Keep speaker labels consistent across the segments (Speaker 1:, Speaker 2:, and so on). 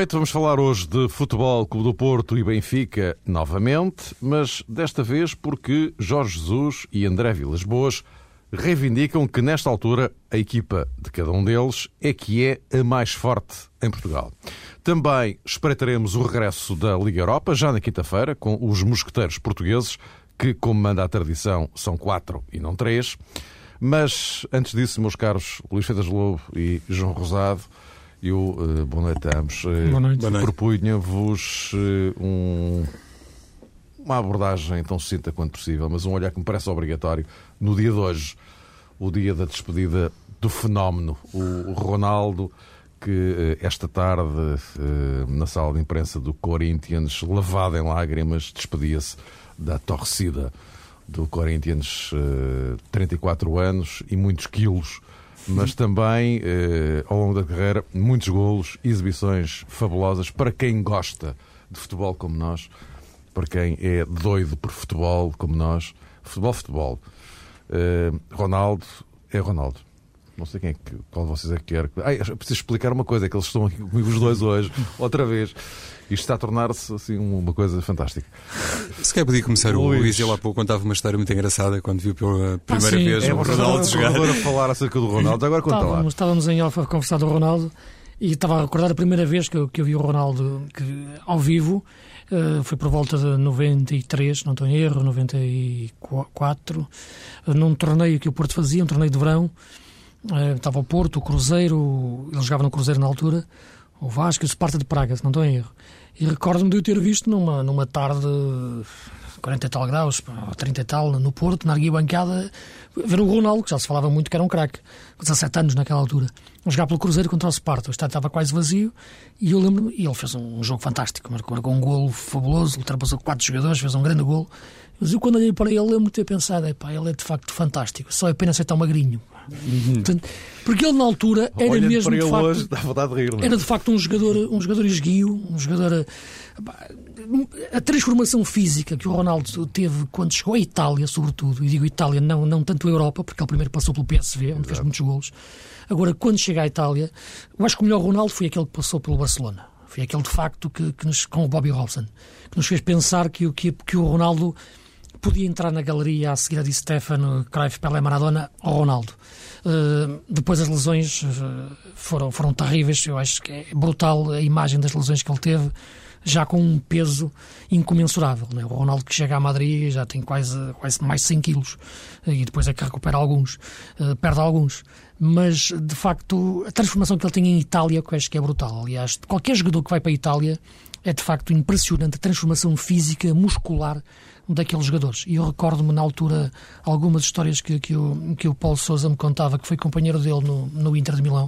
Speaker 1: Noite, vamos falar hoje de Futebol Clube do Porto e Benfica novamente, mas desta vez porque Jorge Jesus e André Vilas Boas reivindicam que nesta altura a equipa de cada um deles é que é a mais forte em Portugal. Também espreitaremos o regresso da Liga Europa, já na quinta-feira, com os mosqueteiros portugueses, que, como manda a tradição, são quatro e não três. Mas, antes disso, meus caros Luís Feitas Lobo e João Rosado, eu, uh, boa noite a ambos.
Speaker 2: Boa noite.
Speaker 1: Uh, Propunha-vos uh, um, uma abordagem tão sucinta quanto possível, mas um olhar que me parece obrigatório no dia de hoje, o dia da despedida do fenómeno, o Ronaldo, que esta tarde, na sala de imprensa do Corinthians, lavado em lágrimas, despedia-se da torcida do Corinthians, 34 anos e muitos quilos mas também, eh, ao longo da carreira, muitos golos, exibições fabulosas para quem gosta de futebol como nós, para quem é doido por futebol como nós. Futebol, futebol. Eh, Ronaldo é Ronaldo. Não sei quem é que, qual de vocês é que quer. Ah, preciso explicar uma coisa, é que eles estão aqui comigo os dois hoje, outra vez. Isto está a tornar-se assim uma coisa fantástica.
Speaker 3: Se calhar podia começar o Luís, ele há pouco contava uma história muito engraçada quando viu pela primeira ah, vez é, o Ronaldo jogar.
Speaker 1: a falar acerca do Ronaldo, agora conta
Speaker 2: estávamos,
Speaker 1: lá.
Speaker 2: Estávamos em off a conversar do Ronaldo e estava a recordar a primeira vez que eu, que eu vi o Ronaldo que, ao vivo. Uh, foi por volta de 93, não estou em erro, 94, uh, num torneio que o Porto fazia, um torneio de verão. Estava o Porto, o Cruzeiro, ele jogava no Cruzeiro na altura, o Vasco e o Sparta de Praga, se não estou em erro. E recordo-me de eu ter visto numa, numa tarde 40 e tal graus, 30 e tal, no Porto, na arquibancada, ver o Ronaldo, que já se falava muito que era um craque, com 17 anos naquela altura, a jogar pelo Cruzeiro contra o Sparta. O estádio estava quase vazio e eu lembro-me, e ele fez um, jogo fantástico, marcou, marcou um golo fabuloso, ultrapassou quatro jogadores, fez um grande golo. Mas eu, quando olhei para ele, lembro-me de ter pensado: ele é de facto fantástico, só é pena ser tão magrinho. Uhum. Porque ele na altura era
Speaker 1: Olhando
Speaker 2: mesmo de facto,
Speaker 1: hoje, de rir,
Speaker 2: era de facto um jogador, um jogador esguio, um jogador a transformação física que o Ronaldo teve quando chegou à Itália, sobretudo, e digo Itália, não, não tanto a Europa, porque ele primeiro passou pelo PSV, onde Exato. fez muitos golos. Agora, quando chega à Itália, eu acho que o melhor Ronaldo foi aquele que passou pelo Barcelona. Foi aquele de facto que, que nos, com o Bobby Robson, que nos fez pensar que, que, que o Ronaldo podia entrar na galeria a seguir de Stefano, Cruyff, Pelé, Maradona ao Ronaldo. Uh, depois as lesões uh, foram, foram terríveis, eu acho que é brutal a imagem das lesões que ele teve, já com um peso incomensurável. Né? O Ronaldo que chega a Madrid já tem quase, quase mais 100 quilos uh, e depois é que recupera alguns, perde alguns. Mas, de facto, a transformação que ele tem em Itália, que eu acho que é brutal. Aliás, qualquer jogador que vai para a Itália é, de facto, impressionante a transformação física, muscular daqueles jogadores. E eu recordo-me na altura algumas histórias que, que, o, que o Paulo Souza me contava, que foi companheiro dele no, no Inter de Milão,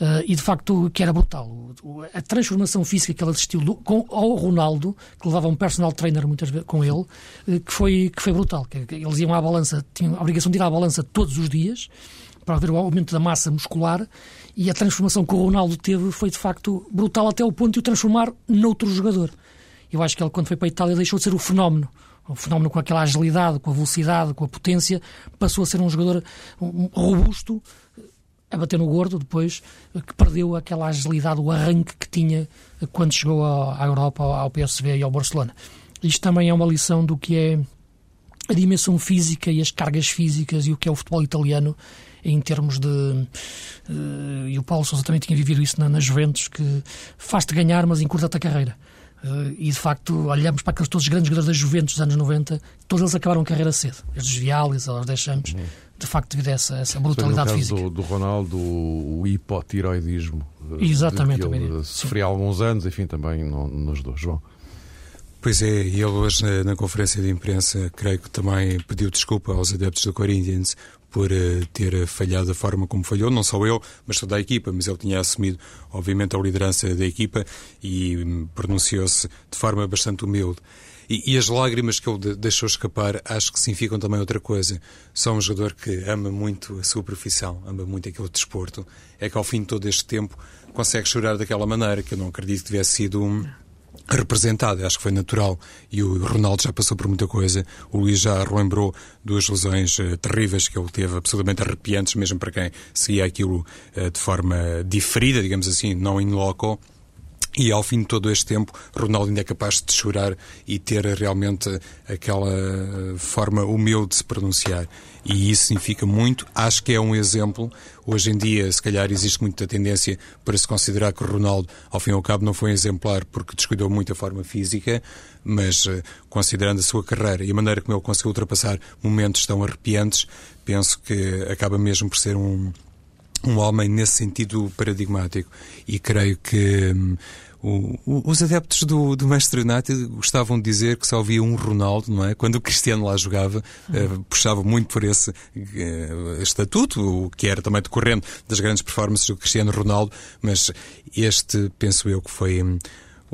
Speaker 2: uh, e de facto que era brutal. O, a transformação física que ele assistiu do, com, ao Ronaldo, que levava um personal trainer muitas vezes com ele, uh, que, foi, que foi brutal. Que, que eles iam à balança, tinham a obrigação de ir à balança todos os dias para ver o aumento da massa muscular e a transformação que o Ronaldo teve foi de facto brutal até o ponto de o transformar noutro jogador. Eu acho que ele, quando foi para a Itália, deixou de ser o fenómeno o fenómeno com aquela agilidade, com a velocidade, com a potência, passou a ser um jogador robusto, a bater no gordo depois, que perdeu aquela agilidade, o arranque que tinha quando chegou à Europa, ao PSV e ao Barcelona. Isto também é uma lição do que é a dimensão física e as cargas físicas e o que é o futebol italiano em termos de. Uh, e o Paulo Sousa também tinha vivido isso na, na Juventus, que faz-te ganhar, mas encurta-te a carreira. Uh, e de facto, olhamos para aqueles todos os grandes jogadores da Juventus dos anos 90, todos eles acabaram a carreira cedo. Estes Vialis, os deixamos, de facto, devido a essa, essa brutalidade
Speaker 1: no
Speaker 2: caso
Speaker 1: física. Do, do Ronaldo, o hipotiroidismo.
Speaker 2: Eh, Exatamente,
Speaker 1: que ele sofria há alguns anos, enfim, também no, nos dois. João.
Speaker 3: Pois é, e ele hoje na, na, conferência de imprensa, creio que também pediu desculpa aos adeptos do Corinthians por uh, ter falhado da forma como falhou, não só eu, mas toda a equipa, mas ele tinha assumido, obviamente, a liderança da equipa e um, pronunciou-se de forma bastante humilde. E, e, as lágrimas que ele deixou escapar acho que significam também outra coisa. Só um jogador que ama muito a sua profissão, ama muito aquele desporto, é que ao fim de todo este tempo consegue chorar daquela maneira, que eu não acredito que tivesse sido um, representada, acho que foi natural. E o Ronaldo já passou por muita coisa. O Luís já relembrou duas lesões uh, terríveis que ele teve, absolutamente arrepiantes, mesmo para quem seguia aquilo uh, de forma diferida, digamos assim, não in loco. E ao fim de todo este tempo, Ronaldo ainda é capaz de chorar e ter realmente aquela forma humilde de se pronunciar. E isso significa muito. Acho que é um exemplo. Hoje em dia, se calhar, existe muita tendência para se considerar que Ronaldo, ao fim e ao cabo, não foi exemplar porque descuidou muito a forma física, mas eh, considerando a sua carreira e a maneira como ele conseguiu ultrapassar momentos tão arrepiantes, penso que acaba mesmo por ser um, um homem nesse sentido paradigmático. E creio que hum, o, os adeptos do, do Manchester United gostavam de dizer que só havia um Ronaldo, não é? Quando o Cristiano lá jogava, uh, puxava muito por esse uh, estatuto, o que era também decorrente das grandes performances do Cristiano Ronaldo, mas este, penso eu, que foi. Um,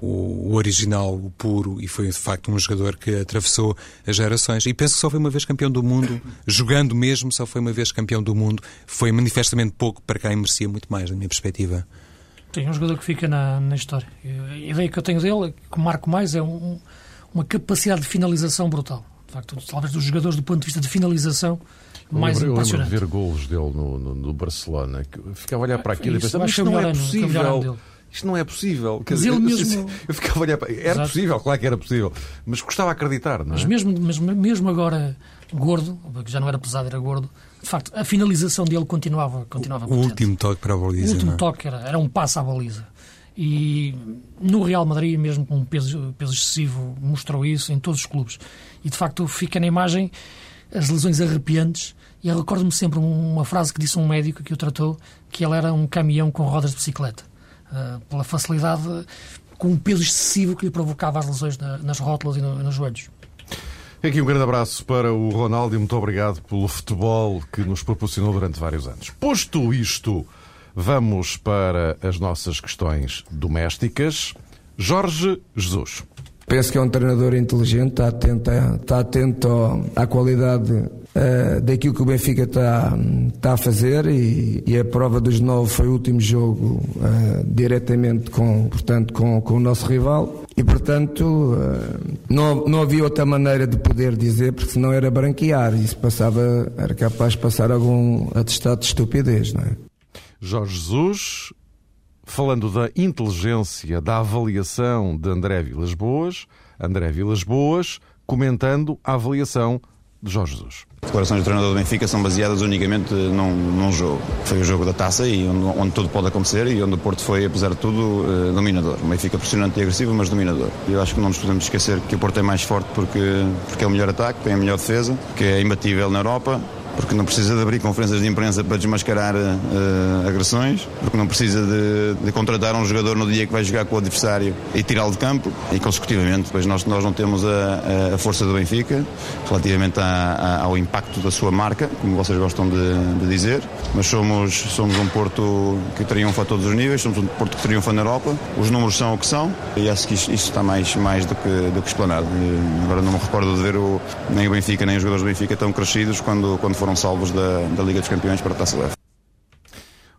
Speaker 3: o, original, o puro, e foi de facto um jogador que atravessou as gerações. E penso que só foi uma vez campeão do mundo, jogando mesmo, só foi uma vez campeão do mundo. Foi manifestamente pouco para quem merecia muito mais, na minha perspectiva.
Speaker 2: Tem um jogador que fica na, na história. A ideia que eu tenho dele, que marco mais, é um, uma capacidade de finalização brutal. De facto, talvez dos jogadores do ponto de vista de finalização mais
Speaker 1: eu
Speaker 2: impressionante.
Speaker 1: Eu lembro de ver golos dele no, no, no Barcelona, ficava a olhar para aquilo e pensava, isto não é possível. Isto não é possível.
Speaker 2: Mas dizer, ele mesmo...
Speaker 1: Eu ficava a olhar para... Era Exato. possível, claro que era possível. Mas custava acreditar, não é?
Speaker 2: Mas mesmo, mesmo, mesmo agora gordo, que já não era pesado, era gordo, de facto, a finalização dele continuava, continuava
Speaker 3: O último toque para a baliza.
Speaker 2: O último
Speaker 3: é?
Speaker 2: toque era, era um passo à baliza. E no Real Madrid, mesmo com um peso, peso excessivo, mostrou isso em todos os clubes. E de facto fica na imagem as lesões arrepiantes. E eu recordo-me sempre uma frase que disse um médico que o tratou, que ele era um caminhão com rodas de bicicleta. Uh, pela facilidade, com o peso excessivo que lhe provocava as lesões na, nas rótulas e no, nos joelhos.
Speaker 1: Aqui um grande abraço para o Ronaldo e muito obrigado pelo futebol que nos proporcionou durante vários anos. Posto isto, vamos para as nossas questões domésticas. Jorge Jesus.
Speaker 4: Penso que é um treinador inteligente, está atento, está atento à qualidade uh, daquilo que o Benfica está, está a fazer e, e, a prova dos nove foi o último jogo uh, diretamente com, portanto, com, com o nosso rival e, portanto, uh, não, não havia outra maneira de poder dizer, porque senão era branquear e isso passava, era capaz de passar algum atestado de estupidez, não é?
Speaker 1: Jorge Jesus, falando da inteligência da avaliação de André Vilas Boas, André Vilas Boas comentando a avaliação de Jorge Jesus.
Speaker 5: Declarações do treinador do Benfica são baseadas unicamente num, num jogo. Foi o jogo da taça e onde, onde, tudo pode acontecer e onde o Porto foi, apesar de tudo, eh, dominador. O Benfica pressionante e agressivo, mas dominador. Eu acho que não nos podemos esquecer que o Porto é mais forte porque, porque é o melhor ataque, tem a melhor defesa, que é imbatível na Europa porque não precisa de abrir conferências de imprensa para desmascarar uh, agressões, porque não precisa de, de, contratar um jogador no dia que vai jogar com o adversário e tirá-lo de campo, e consecutivamente, pois nós, nós não temos a, a força do Benfica relativamente a, a, ao impacto da sua marca, como vocês gostam de, de, dizer, mas somos, somos um Porto que triunfa a todos os níveis, somos um Porto que triunfa na Europa, os números são o que são, e acho que isto, isto está mais, mais do, que, do que explanado. Agora não me recordo de ver o, nem o Benfica, nem os jogadores do Benfica tão crescidos quando, quando foram foram salvos da, da Liga dos Campeões para a Taça UEFA.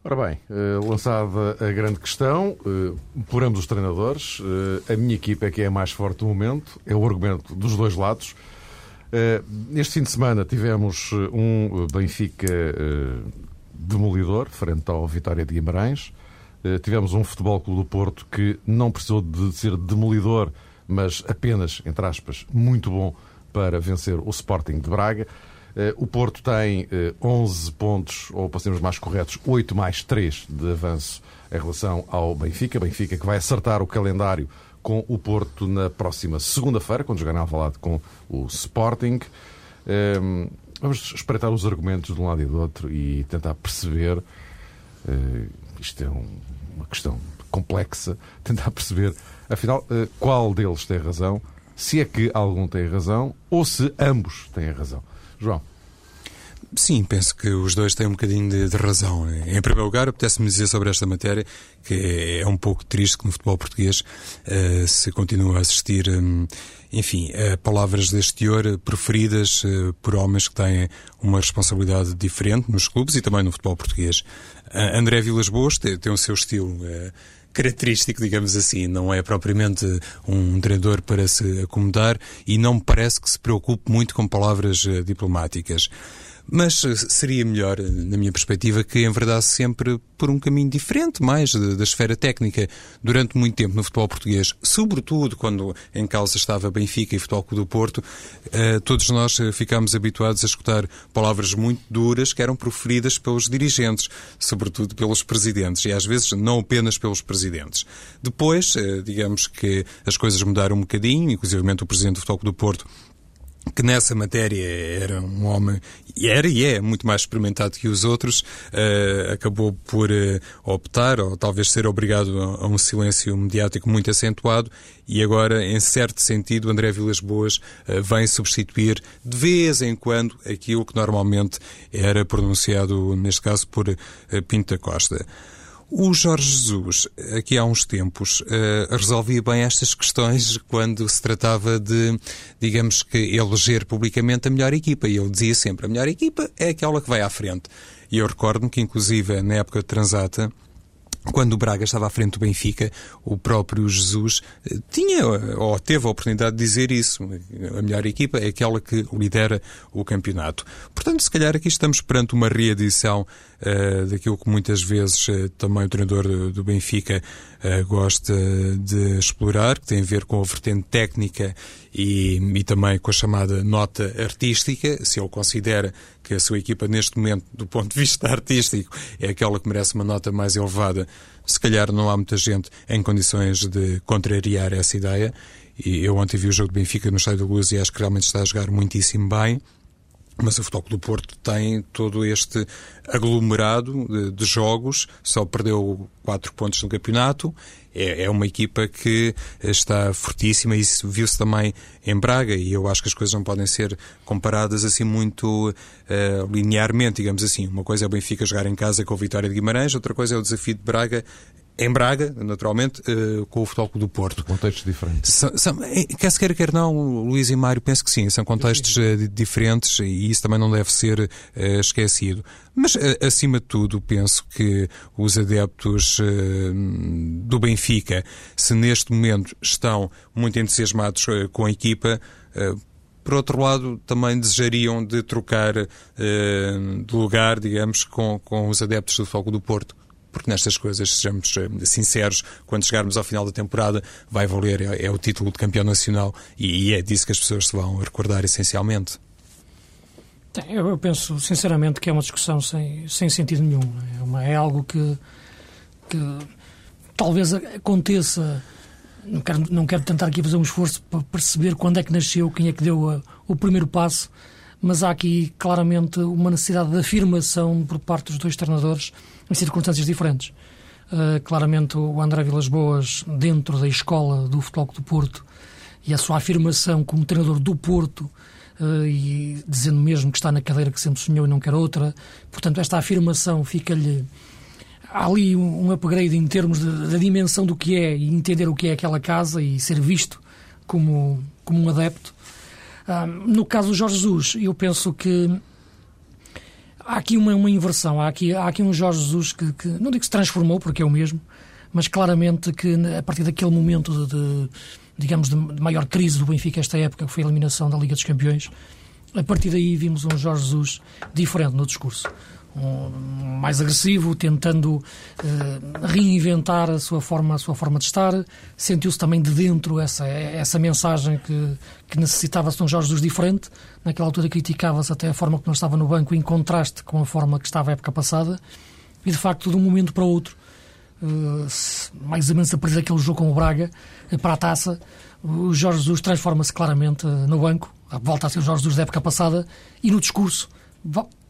Speaker 1: Ora bem, eh, lançada a grande questão eh, por ambos os treinadores, eh, a minha equipa é que é a mais forte do momento, é o argumento dos dois lados. Neste fim de semana tivemos um Benfica demolidor, frente ao Vitória de Guimarães. Tivemos um Futebol Clube do Porto que não precisou de ser demolidor, mas apenas, entre aspas, muito bom para vencer o Sporting de Braga. Eh, o Porto tem 11 eh, pontos, ou para sermos mais corretos, 8 mais 3 de avanço em relação ao Benfica. Benfica que vai acertar o calendário com o Porto na próxima segunda-feira, quando jogar na Alvalade com o Sporting. Ehm, vamos espreitar os argumentos de um lado e do outro e tentar perceber. Eh, isto é uma questão complexa. Tentar perceber, afinal, qual deles tem razão, se é que algum tem razão ou se ambos têm razão. João.
Speaker 3: Sim, penso que os dois têm um bocadinho de, de razão. Em primeiro lugar, apetece-me dizer sobre esta matéria que é um pouco triste que no futebol português uh, se continua a assistir, um, enfim, a palavras deste teor preferidas uh, por homens que têm uma responsabilidade diferente nos clubes e também no futebol português. Uh, André Vilas Boas tem, tem, o seu estilo característico, digamos assim. Não é propriamente um treinador para se acomodar e não me parece que se preocupe muito com palavras uh, diplomáticas. Mas eh, seria melhor, na minha perspectiva, que enverdasse sempre por um caminho diferente, mais da esfera técnica. Durante muito tempo no futebol português, sobretudo quando em causa estava Benfica e Futebol Clube do Porto, eh, todos nós eh, ficámos habituados a escutar palavras muito duras que eram proferidas pelos dirigentes, sobretudo pelos presidentes, e às vezes não apenas pelos presidentes. Depois, digamos que as coisas mudaram um bocadinho, inclusive o presidente do Futebol do Porto que nessa matéria era um homem, era e é muito mais experimentado que os outros, uh, acabou por uh, optar, ou talvez ser obrigado a, a, um silêncio mediático muito acentuado, e agora, em certo sentido, André Vilas Boas uh, vem substituir de vez em quando aquilo que normalmente era pronunciado, neste caso, por Pinta Costa. O Jorge Jesus, aqui há uns tempos, uh, resolvia bem estas questões quando se tratava de, digamos que, eleger publicamente a melhor equipa. E ele dizia sempre: a melhor equipa é aquela que vai à frente. E eu recordo-me que, inclusive, na época de Transata, quando o Braga estava à frente do Benfica, o próprio Jesus eh, tinha ou teve a oportunidade de dizer isso. A melhor equipa é aquela que lidera o campeonato. Portanto, se calhar aqui estamos perante uma reedição uh, daquilo que muitas vezes uh, também o treinador do, do Benfica uh, gosta de explorar, que tem a ver com a vertente técnica e, e também com a chamada nota artística, se ele considera que a sua equipa neste momento, do ponto de vista artístico, é aquela que merece uma nota mais elevada, se calhar não há muita gente em condições de contrariar essa ideia. E eu ontem vi o jogo do Benfica no Estádio da Luz e acho que realmente está a jogar muitíssimo bem. Mas o Futebol do Porto tem todo este aglomerado de, de, jogos, só perdeu quatro pontos no campeonato. É, é uma equipa que está fortíssima e isso viu-se também em Braga. E eu acho que as coisas não podem ser comparadas assim muito uh, linearmente, digamos assim. Uma coisa é o Benfica jogar em casa com a Vitória de Guimarães, outra coisa é o desafio de Braga em Braga, naturalmente, uh, com o Futebol do Porto.
Speaker 1: Contextos diferentes.
Speaker 3: São, são, eh, quer se queira, quer não, Luís e Mário, penso que sim, são contextos uh, diferentes e isso também não deve ser uh, esquecido. Mas, acima de tudo, penso que os adeptos do Benfica, se neste momento estão muito entusiasmados com a equipa, por outro lado, também desejariam de trocar de lugar, digamos, com, com os adeptos do Fogo do Porto porque nestas coisas, sejamos eh, sinceros, quando chegarmos ao final da temporada, vai valer, é, é o título de campeão nacional e, e, é disso que as pessoas se vão recordar essencialmente.
Speaker 2: Eu penso, sinceramente, que é uma discussão sem, sem sentido nenhum. É, uma, é algo que, que talvez aconteça. Não quero, não quero tentar aqui fazer um esforço para perceber quando é que nasceu, quem é que deu a, o primeiro passo, mas há aqui claramente uma necessidade de afirmação por parte dos dois treinadores em circunstâncias diferentes. Uh, claramente o André Vilas Boas, dentro da escola do Futebol do Porto, e a sua afirmação como treinador do Porto, uh, e dizendo mesmo que está na cadeira que sempre sonhou e não quer outra. Portanto, esta afirmação fica-lhe. Há ali um, um upgrade em termos da dimensão do que é e entender o que é aquela casa e ser visto como, como um adepto. No caso do Jorge Jesus, eu penso que há aqui uma, uma inversão. Há aqui, há aqui um Jorge Jesus que, que, não digo que se transformou, porque é o mesmo, mas claramente que a partir daquele momento de, de digamos, de maior crise do Benfica esta época, que foi a eliminação da Liga dos Campeões, a partir daí vimos um Jorge Jesus diferente no discurso um, mais agressivo, tentando uh, reinventar a sua forma, a sua forma de estar. Sentiu-se também de dentro essa, essa mensagem que, que necessitava-se de um Jorge Jesus diferente. Naquela altura criticava-se até a forma como estava no banco em contraste com a forma que estava a época passada. E de facto, de um momento para o outro, uh, mais ou menos a daquele jogo com o Braga, uh, para a taça, o Jorge Jesus transforma-se claramente no banco, volta a ser o Jorge Jesus da época passada, e no discurso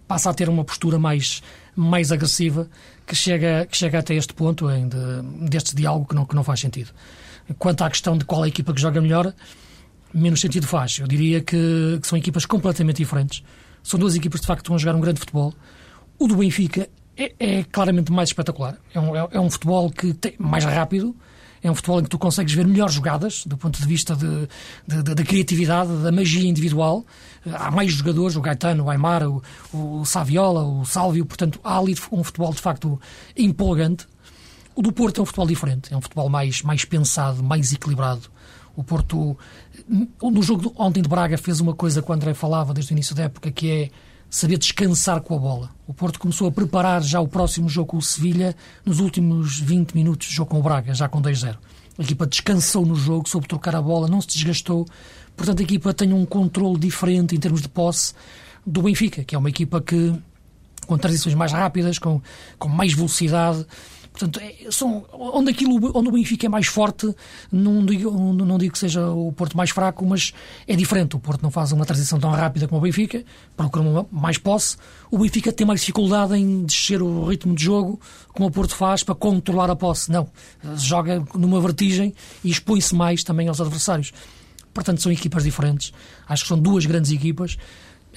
Speaker 2: passa a ter uma postura mais, mais agressiva que chega, que chega até este ponto em de, deste diálogo que não, que não faz sentido. Quanto à questão de qual é a equipa que joga melhor, menos sentido faz. Eu diria que, que são equipas completamente diferentes. São duas equipas, de facto, que estão a jogar um grande futebol. O do Benfica é, é claramente mais espetacular. É um, é, é um futebol que tem mais rápido, é um futebol em que tu consegues ver melhores jogadas, do ponto de vista da criatividade, da magia individual. Há mais jogadores, o Gaetano, o Aymar, o, o Saviola, o Sálvio, portanto, há ali um futebol de facto empolgante. O do Porto é um futebol diferente, é um futebol mais, mais pensado, mais equilibrado. O Porto, no jogo ontem de Braga, fez uma coisa que o André falava desde o início da época, que é saber descansar com a bola. O Porto começou a preparar já o próximo jogo com o Sevilha nos últimos 20 minutos de jogo com o Braga, já com 2-0. A equipa descansou no jogo, soube trocar a bola, não se desgastou. Portanto, a equipa tem um controle diferente em termos de posse do Benfica, que é uma equipa que com transições mais rápidas, com, com mais velocidade. Portanto, é, são, onde, aquilo, onde o Benfica é mais forte, não digo, não digo que seja o Porto mais fraco, mas é diferente. O Porto não faz uma transição tão rápida como o Benfica, procura mais posse. O Benfica tem mais dificuldade em descer o ritmo de jogo, como o Porto faz, para controlar a posse. Não. Joga numa vertigem e expõe-se mais também aos adversários. Portanto, são equipas diferentes. Acho que são duas grandes equipas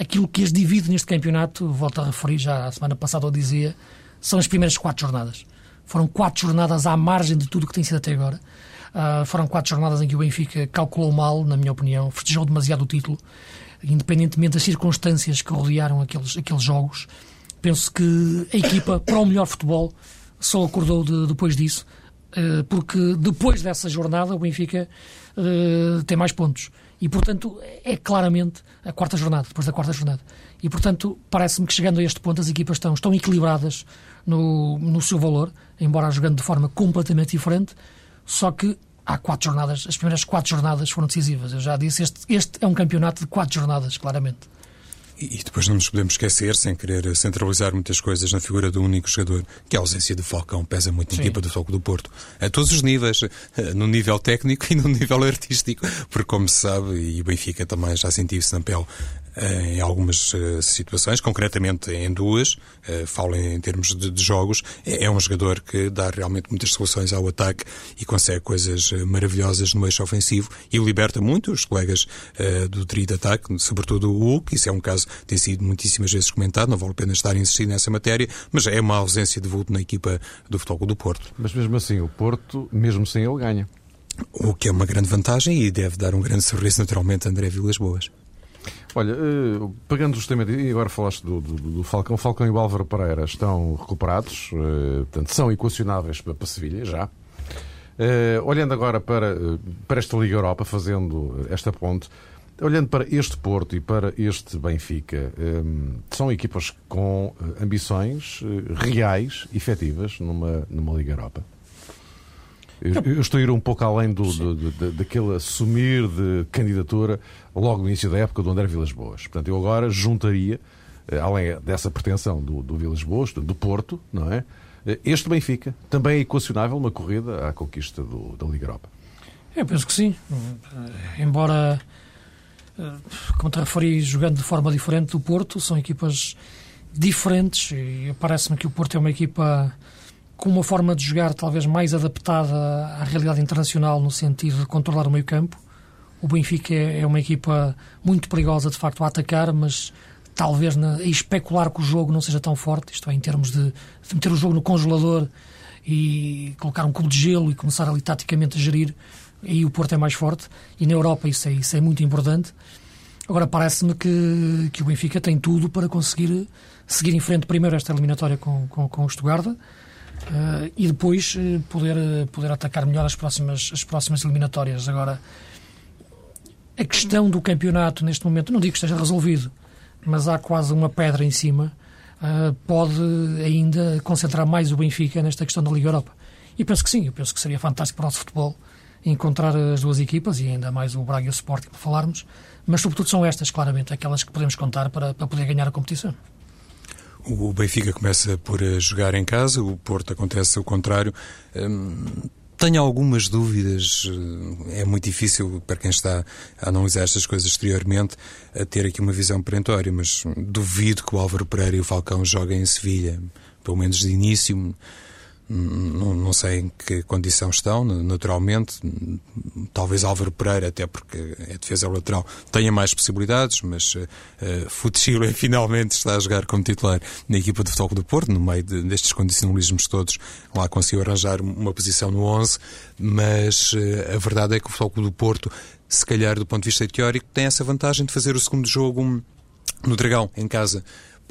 Speaker 2: aquilo que as divide neste campeonato, volto a referir, já a semana passada eu dizia, são as primeiras quatro jornadas. Foram quatro jornadas à margem de tudo o que tem sido até agora. Uh, foram quatro jornadas em que o Benfica calculou mal, na minha opinião, festejou demasiado o título, independentemente das circunstâncias que rodearam aqueles, aqueles jogos. Penso que a equipa, para o melhor futebol, só acordou de, depois disso, uh, porque depois dessa jornada o Benfica uh, tem mais pontos e, portanto, é claramente a quarta jornada, depois da quarta jornada. E, portanto, parece-me que chegando a este ponto as equipas estão, estão equilibradas no, no seu valor, embora jogando de forma completamente diferente, só que há quatro jornadas, as primeiras quatro jornadas foram decisivas. Eu já disse, este, este é um campeonato de quatro jornadas, claramente.
Speaker 3: E depois não nos podemos esquecer, sem querer centralizar muitas coisas na figura do único jogador, que a ausência de Falcão pesa muito na equipa do Foco do Porto. A todos os níveis, eh, no nível técnico e no nível artístico, porque como se sabe, e o Benfica também já sentiu isso na pele, em algumas uh, situações, concretamente em duas, uh, falo em, termos de, de jogos, é, é, um jogador que dá realmente muitas soluções ao ataque e consegue coisas maravilhosas no eixo ofensivo e liberta muito os colegas do trio de ataque, sobretudo o Hulk, isso é um caso que tem sido muitíssimas vezes comentado, não vale a pena estar a insistir nessa matéria, mas é uma ausência de vulto na equipa do Futebol do Porto.
Speaker 1: Mas mesmo assim, o Porto, mesmo sem ele, ganha.
Speaker 3: O que é uma grande vantagem e deve dar um grande sorriso naturalmente a André Vilas Boas.
Speaker 1: Olha, uh, pegando justamente, e agora falaste do, do, do, Falcão, Falcão e o Álvaro Pereira estão recuperados, uh, portanto, são equacionáveis para, para Sevilha, já. Uh, olhando agora para, para esta Liga Europa, fazendo esta ponte, olhando para este Porto e para este Benfica, são equipas com ambições reais, efetivas, numa, numa Liga Europa? Eu, estou a ir um pouco além do, do, do, daquele assumir de candidatura logo no início da época do André Vilas Boas. Portanto, eu agora juntaria, eh, além dessa pretensão do, do Vilas Boas, do Porto, não é? Eh, este Benfica também é equacionável uma corrida à conquista do, da Liga Europa.
Speaker 2: Eu penso que sim. Eh, embora, como te referi, jogando de forma diferente do Porto, são equipas diferentes e parece-me que o Porto é uma equipa com uma forma de jogar talvez mais adaptada à realidade internacional no sentido de controlar o meio campo. O Benfica é, é uma equipa muito perigosa de facto a atacar, mas talvez na, a especular que o jogo não seja tão forte, isto é, em termos de, de meter o jogo no congelador e colocar um cubo de gelo e começar ali taticamente a gerir, aí o Porto é mais forte e na Europa isso é, isso é muito importante. Agora parece-me que, que o Benfica tem tudo para conseguir seguir em frente primeiro esta eliminatória com, com, com o Stuttgart Uh, e depois uh, poder, uh, poder atacar melhor as próximas, as próximas eliminatórias. Agora, a questão do campeonato neste momento, não digo que esteja resolvido, mas há quase uma pedra em cima, pode ainda concentrar mais o Benfica nesta questão da Liga Europa. E penso que sim, eu penso que seria fantástico para o nosso futebol encontrar as duas equipas e ainda mais o Braga e o Sporting para falarmos, mas sobretudo são estas, claramente, aquelas que podemos contar para, para poder ganhar a competição.
Speaker 3: O Benfica começa por eh, jogar em casa, o Porto acontece o contrário. Hum, tenho algumas dúvidas, eh, é muito difícil para quem está a analisar estas coisas exteriormente a ter aqui uma visão perentória, mas duvido que o Álvaro Pereira e o Falcão joguem em Sevilha, pelo menos de início. Não, não, sei em que condição estão, naturalmente. Talvez Álvaro Pereira, até porque é defesa lateral, tenha mais possibilidades, mas uh, uh finalmente está a jogar como titular na equipa de futebol do Porto, no meio de, destes condicionalismos todos. Lá conseguiu arranjar uma posição no 11, mas uh, a verdade é que o futebol do Porto, se calhar do ponto de vista teórico, tem essa vantagem de fazer o segundo jogo no Dragão, em casa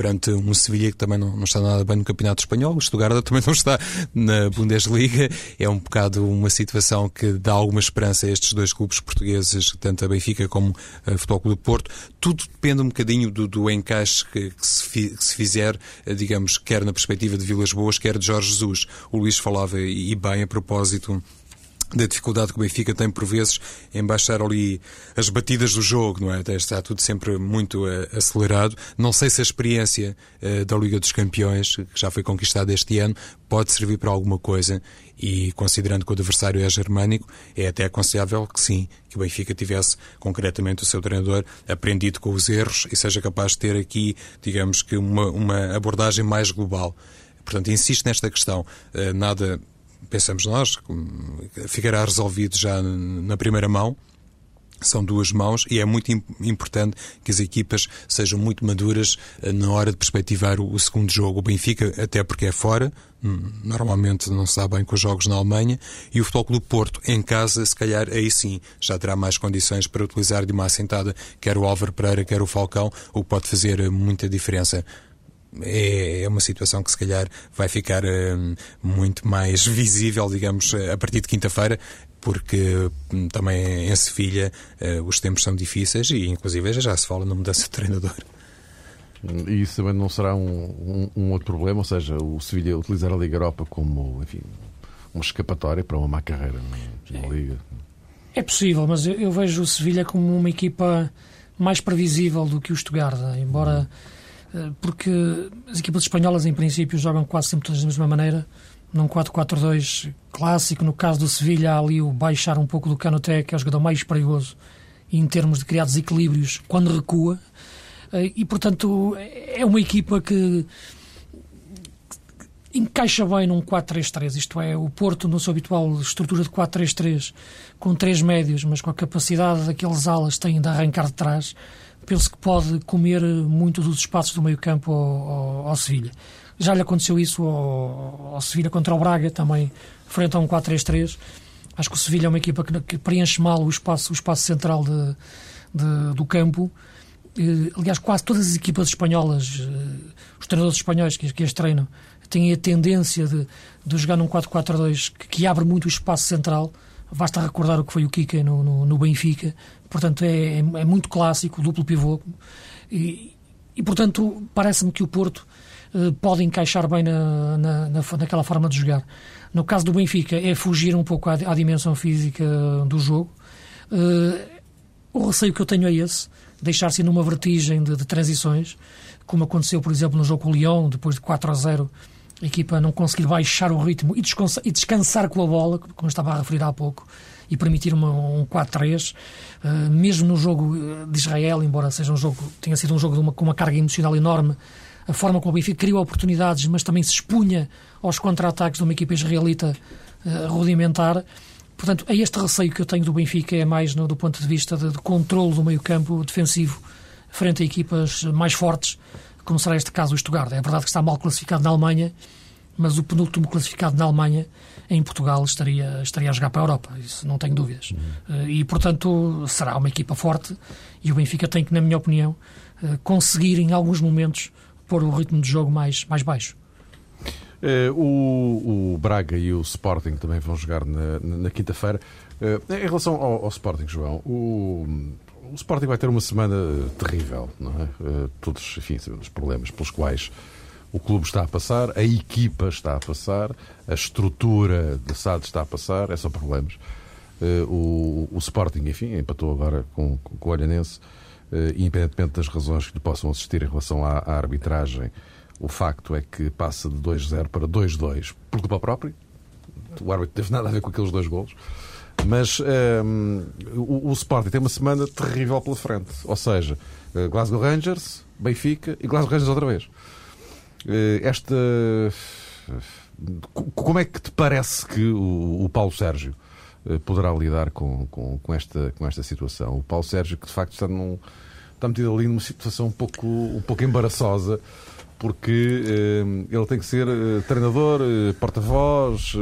Speaker 3: perante um Sevilha que também não, não, está nada bem no Campeonato Espanhol, o Stuttgart também não está na Bundesliga. É um bocado uma situação que dá alguma esperança a estes dois clubes portugueses, tanto a Benfica como a Futebol Clube do Porto. Tudo depende um bocadinho do, do encaixe que, que, se fi, que, se fizer, eh, digamos, quer na perspectiva de Vilas Boas, quer de Jorge Jesus. O Luís falava, e bem, a propósito da dificuldade que o Benfica tem por vezes em baixar ali as batidas do jogo, não é? Está tudo sempre muito uh, acelerado. Não sei se a experiência uh, da Liga dos Campeões, que já foi conquistada este ano, pode servir para alguma coisa e considerando que o adversário é germânico, é até aconselhável que sim, que o Benfica tivesse concretamente o seu treinador aprendido com os erros e seja capaz de ter aqui, digamos que uma, uma abordagem mais global. Portanto, insisto nesta questão. Uh, nada pensamos nós, ficará resolvido já na primeira mão. São duas mãos e é muito importante que as equipas sejam muito maduras eh, na hora de perspectivar o segundo jogo. O Benfica, até porque é fora, hum, normalmente não se dá bem com os jogos na Alemanha, e o Futebol Clube Porto, em casa, se calhar aí sim já terá mais condições para utilizar de uma assentada quer o Álvaro Pereira, quer o Falcão, o que pode fazer eh, muita diferença é, é uma situação que se calhar vai ficar uh, muito mais visível, digamos, a partir de quinta-feira, porque hum, também em Sevilha uh, os tempos são difíceis e, inclusive, já se fala na mudança de treinador.
Speaker 1: E isso também não será um, um, um outro problema, ou seja, o Sevilha utilizar a Liga Europa como, enfim, uma escapatória para uma má carreira na, na Liga.
Speaker 2: É possível, mas eu, eu, vejo o Sevilha como uma equipa mais previsível do que o Stuttgart, embora. Hum porque as equipas espanholas, em princípio, jogam quase sempre todas da mesma maneira, num 4-4-2 clássico. No caso do Sevilha, há ali o baixar um pouco do Canoté, que é o jogador mais perigoso em termos de criar desequilíbrios quando recua. Eh, e, portanto, é uma equipa que encaixa bem num 4-3-3, isto é, o Porto, na sua habitual estrutura de 4-3-3, com três médios, mas com a capacidade daqueles alas têm de arrancar de trás, penso que pode comer muito dos espaços do meio-campo ao, ao, ao, Sevilha. Já lhe aconteceu isso ao, ao Sevilha contra o Braga, também frente a um 4-3-3. Acho que o Sevilha é uma equipa que, que, preenche mal o espaço, o espaço central de, de, do campo. aliás, quase todas as equipas espanholas, eh, os treinadores espanhóis que, que as treinam, têm a tendência de, de jogar num 4-4-2 que, que, abre muito o espaço central. Basta recordar o que foi o Kika no, no, no Benfica, Portanto, é, é, é muito clássico, duplo pivô. E, e portanto, parece-me que o Porto eh, pode encaixar bem na, na, na, naquela forma de jogar. No caso do Benfica, é fugir um pouco à, à dimensão física do jogo. Eh, o receio que eu tenho é esse, deixar-se numa vertigem de, de, transições, como aconteceu, por exemplo, no jogo com o Lyon, depois de 4 a 0, a equipa não conseguir baixar o ritmo e e descansar com a bola, como estava a referir há pouco, e permitir uma, um 4-3. Uh, eh, mesmo no jogo eh, de Israel, embora seja um jogo, tenha sido um jogo uma, com uma carga emocional enorme, a forma como o Benfica criou oportunidades, mas também se expunha aos contra-ataques de uma equipa israelita uh, rudimentar. Portanto, é este receio que eu tenho do Benfica, é mais no, do ponto de vista de, de controle do meio-campo defensivo frente a equipas mais fortes, como será este caso o Stuttgart. É verdade que está mal classificado na Alemanha, mas o penúltimo classificado na Alemanha em Portugal estaria, estaria a jogar para a Europa, isso não tenho dúvidas. Uhum. E, portanto, será uma equipa forte e o Benfica tem que, na minha opinião, eh, conseguir em alguns momentos pôr o ritmo de jogo mais, mais baixo.
Speaker 1: Eh, o, o, Braga e o Sporting também vão jogar na, na quinta-feira. em relação ao, ao, Sporting, João, o, o Sporting vai ter uma semana terrível, não é? todos, enfim, os problemas pelos quais o clube está a passar, a equipa está a passar, a estrutura de SAD está a passar, é só problemas. Uh, o, o, Sporting, enfim, empatou agora com, com, com o Olhanense, uh, independentemente das razões que lhe possam assistir em relação à, à arbitragem, o facto é que passa de 2-0 para 2-2 por culpa própria. O árbitro teve nada a ver com aqueles dois golos. Mas um, ehm, o, o, Sporting tem uma semana terrível pela frente. Ou seja, uh, Glasgow Rangers, Benfica e Glasgow Rangers outra vez. Eh, esta. Como é que te parece que o, Paulo Sérgio eh, poderá lidar com, com, com, esta, com esta situação? O Paulo Sérgio, que de facto está, num, está metido ali numa situação um pouco, um pouco embaraçosa, porque uh, ele tem que ser uh, treinador, uh, porta-voz,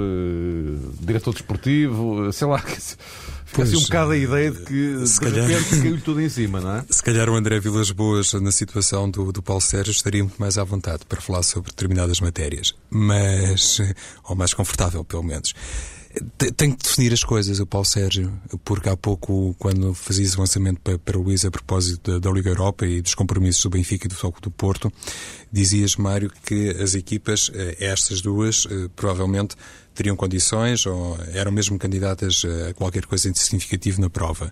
Speaker 1: diretor desportivo, sei lá. Fica assim um bocado a ideia de que se de calhar, repente caiu tudo em cima, não é?
Speaker 3: Se calhar o André Vilas Boas, na situação do, do Paulo Sérgio, estaria muito mais à vontade para falar sobre determinadas matérias. Mas, ou mais confortável, pelo menos. Tem que definir as coisas, o Paulo Sérgio, porque há pouco, quando fazias o lançamento para, para o Luís a propósito da, da, Liga Europa e dos compromissos do Benfica e do Foco do Porto, dizias, Mário, que as equipas, eh, estas duas, eh, provavelmente teriam condições ou eram mesmo candidatas a qualquer coisa de significativo na prova.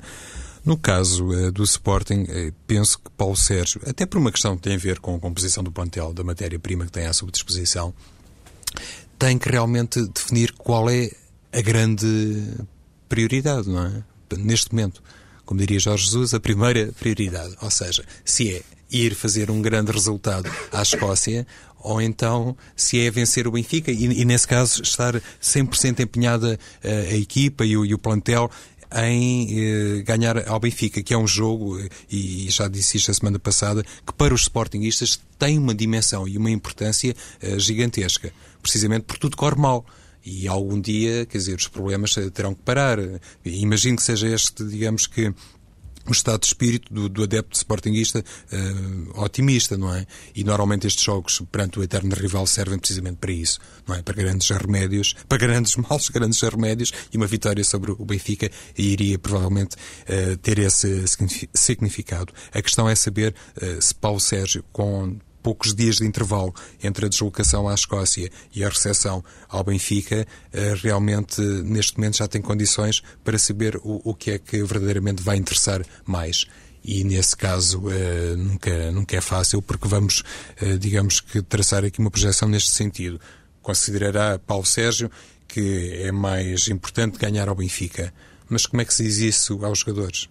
Speaker 3: No caso do Sporting, penso que Paulo Sérgio, até por uma questão que tem a ver com a composição do plantel, da matéria-prima que tem à sua disposição, tem que realmente definir qual é a grande prioridade, não é? Neste momento, como diria Jorge Jesus, a primeira prioridade. Ou seja, se é ir fazer um grande resultado à Escócia ou então se é vencer o Benfica e, e nesse caso estar 100% empenhada a, eh, a equipa e o, e o plantel em eh, ganhar ao Benfica, que é um jogo, eh, e, já disse isto a semana passada, que para os Sportingistas tem uma dimensão e uma importância eh, gigantesca, precisamente por tudo corre mal. E algum dia, quer dizer, os problemas terão que parar. Imagino que seja este, digamos que, o estado de espírito do, do adepto sportinguista uh, otimista, não é? E normalmente estes jogos perante o eterno rival servem precisamente para isso, não é? Para grandes remédios, para grandes males, grandes remédios e uma vitória sobre o Benfica iria provavelmente uh, ter esse significado. A questão é saber uh, se Paulo Sérgio, com poucos dias de intervalo entre a deslocação à Escócia e a recepção ao Benfica, eh, realmente neste momento já tem condições para saber o, o que é que verdadeiramente vai interessar mais e nesse caso uh, nunca, nunca é fácil porque vamos, uh, digamos que, traçar aqui uma projeção neste sentido. Considerará Paulo Sérgio que é mais importante ganhar ao Benfica. Mas como é que se diz isso aos jogadores?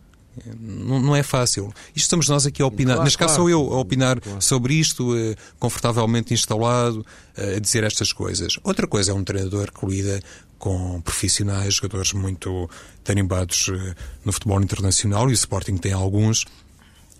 Speaker 3: Não, não, é fácil. Isto estamos nós aqui a opinar. Claro, Neste caso claro. sou eu a opinar claro. sobre isto, eh, confortavelmente instalado, eh, a dizer estas coisas. Outra coisa é um treinador que lida com profissionais, jogadores muito tarimbados eh, no futebol internacional, e o Sporting tem alguns,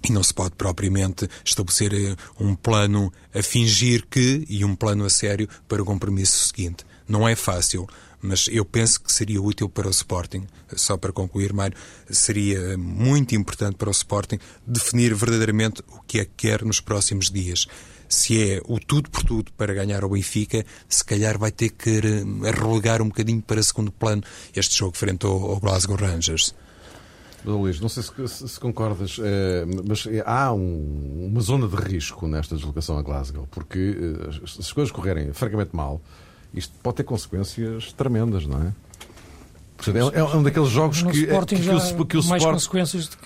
Speaker 3: e não se pode propriamente estabelecer um plano a fingir que e um plano a sério para o compromisso seguinte. Não é fácil mas eu penso que seria útil para o Sporting, só para concluir, Mário, seria muito importante para o Sporting definir verdadeiramente o que é que quer nos próximos dias. Se é o tudo por tudo para ganhar o Benfica, se calhar vai ter que relegar um bocadinho para segundo plano este jogo frente ao, ao Glasgow Rangers.
Speaker 1: Luís, não sei se, se concordas, é, mas é, há um, uma zona de risco nesta deslocação a Glasgow, porque eh, se as coisas correrem francamente mal, isto pode ter consequências tremendas, não é? É, é um daqueles jogos
Speaker 2: no
Speaker 1: que,
Speaker 2: é, que, que, que, o, que o mais Sport... consequências de...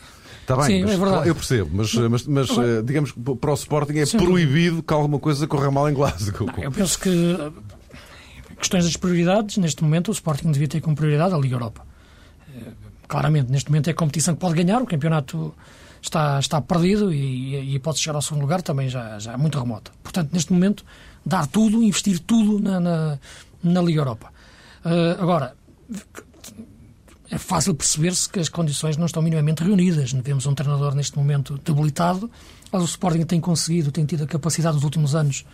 Speaker 1: Está bem, Sim, mas, é verdade. eu percebo, mas, mas, mas uh, digamos que para o Sporting é Sim, proibido que alguma coisa corra mal em Glasgow.
Speaker 2: Não, eu penso que eh, questões das prioridades, neste momento o Sporting devia ter como prioridade a Liga Europa. Eh, claramente, neste momento é a competição que pode ganhar, o campeonato está, está perdido e, e pode chegar ao segundo lugar também já, já é muito remoto. Portanto, neste momento dar tudo, investir tudo na, na, na Liga Europa. Uh, agora, é fácil perceber-se que as condições não estão minimamente reunidas. Vemos um treinador neste momento debilitado, mas o Sporting tem conseguido, tem tido a capacidade nos últimos anos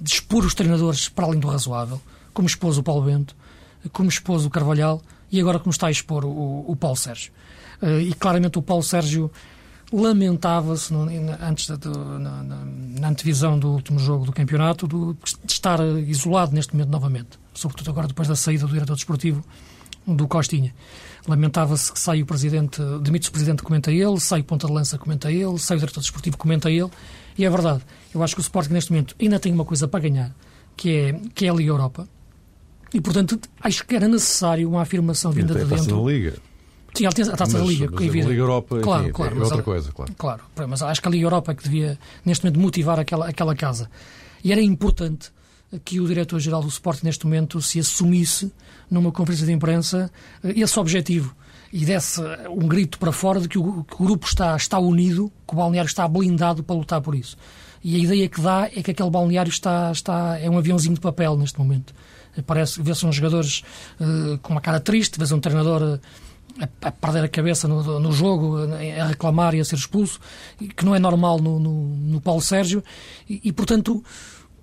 Speaker 2: de expor os treinadores para além do razoável, como expôs o Paulo Bento, como expôs o Carvalhal e agora como está a expor o, o Paulo Sérgio. Uh, e claramente o Paulo Sérgio lamentava-se antes da, na, na, na, antevisão do último jogo do campeonato do, de estar isolado neste momento novamente, sobretudo agora depois da saída do diretor desportivo do Costinha. Lamentava-se que sai o presidente, demite o presidente, comenta ele, sai o ponta de lança, comenta ele, sai o diretor desportivo, comenta ele, e é verdade. Eu acho que o Sporting neste momento ainda tem uma coisa para ganhar, que é, que é a Liga Europa, e portanto acho que era necessário uma afirmação vinda de dentro.
Speaker 1: Liga.
Speaker 2: Sim, ele tem a taça
Speaker 1: mas,
Speaker 2: da Liga.
Speaker 1: Mas a Liga Europa claro, enfim, claro, é outra coisa, claro.
Speaker 2: Claro, mas acho que a Liga Europa é que devia, neste momento, motivar aquela, aquela casa. E era importante que o diretor-geral do Sport, neste momento, se assumisse numa conferência de imprensa eh, esse objetivo e desse um grito para fora de que o, que o grupo está, está unido, que o balneário está blindado para lutar por isso. E a ideia que dá é que aquele balneário está, está é um aviãozinho de papel neste momento. Parece, vê-se uns jogadores uh, com uma cara triste, vê-se um treinador uh, a, perder a cabeça no, no, jogo, a reclamar e a ser expulso, que não é normal no, no, no Paulo Sérgio, e, e, portanto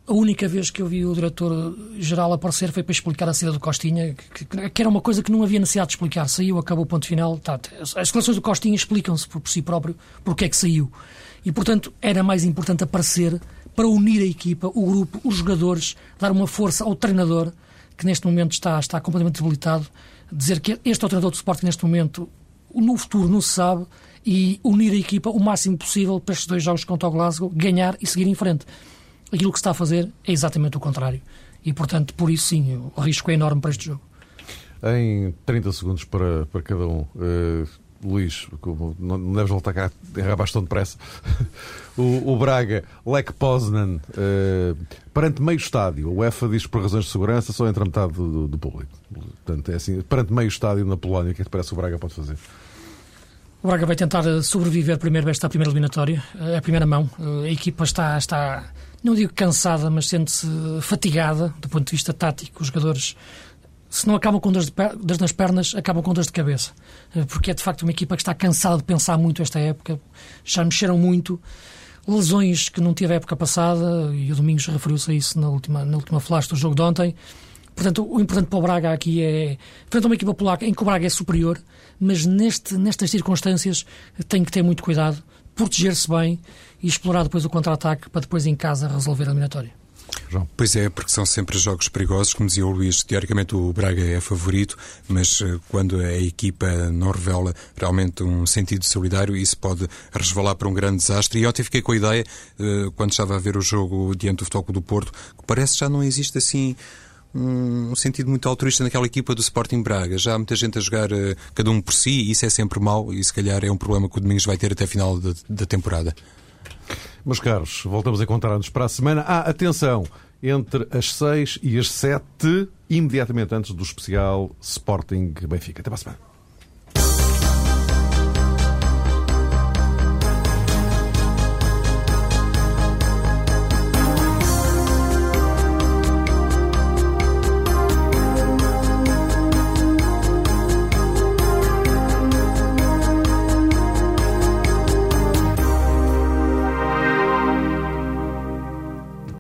Speaker 2: a única vez que eu vi o diretor-geral aparecer foi para explicar a saída do Costinha, que, que, era uma coisa que não havia necessidade de explicar. Saiu, acabou o ponto final. Tá, as declarações do Costinha explicam-se por, por, si próprio porque é que saiu. E, portanto, era mais importante aparecer para unir a equipa, o grupo, os jogadores, dar uma força ao treinador, que neste momento está, está completamente debilitado, dizer que este é o treinador de suporte que neste momento, no futuro não se sabe, e unir a equipa o máximo possível para estes dois jogos contra o Glasgow, ganhar e seguir em frente. Aquilo que se está a fazer é exatamente o contrário. E, portanto, por isso sim, o risco é enorme para este jogo.
Speaker 1: Em 30 segundos para, para cada um. Uh, Luís, não deves voltar cá errar bastante depressa. o, o Braga, Lech Poznan, uh, perante meio estádio, o UEFA diz por razões de segurança só entra metade do, do público. Portanto, é assim, perante meio estádio na Polónia, o que é que parece que o Braga pode fazer?
Speaker 2: O Braga vai tentar eh, sobreviver primeiro esta primeira eliminatória, é a primeira mão. A equipa está, está não digo cansada, mas sente-se fatigada do ponto de vista tático. Os jogadores, se não acabam com dores, de, nas pernas, acabam com dores de cabeça. Eh, porque é de facto uma equipa que está cansada de pensar muito esta época. Já mexeram muito. Lesões que não teve a época passada, e o Domingos referiu-se a isso na última, na última flash do jogo de ontem. Portanto, o importante para o Braga aqui é, frente a uma equipa polaca em que o Braga é superior, mas neste, nestas circunstâncias tem que ter muito cuidado, proteger-se bem e explorar depois o contra-ataque para depois em casa resolver a eliminatória.
Speaker 3: João. Pois é, porque são sempre jogos perigosos. Como dizia o Luís, teoricamente o Braga é favorito, mas eh, quando a equipa não revela realmente um sentido solidário, isso pode resvalar para um grande desastre. E ontem fiquei com a ideia, eh, quando estava a ver o jogo diante do Futebol do Porto, que parece que já não existe assim um sentido muito altruísta naquela equipa do Sporting Braga. Já há muita gente a jogar uh, cada um por si, e isso é sempre mau e se calhar é um problema que o Domingos vai ter até a final da temporada.
Speaker 1: Meus caros, voltamos a encontrar-nos para a semana. Ah, atenção! Entre as 6 e as 7, imediatamente antes do especial Sporting Benfica. Até para a semana.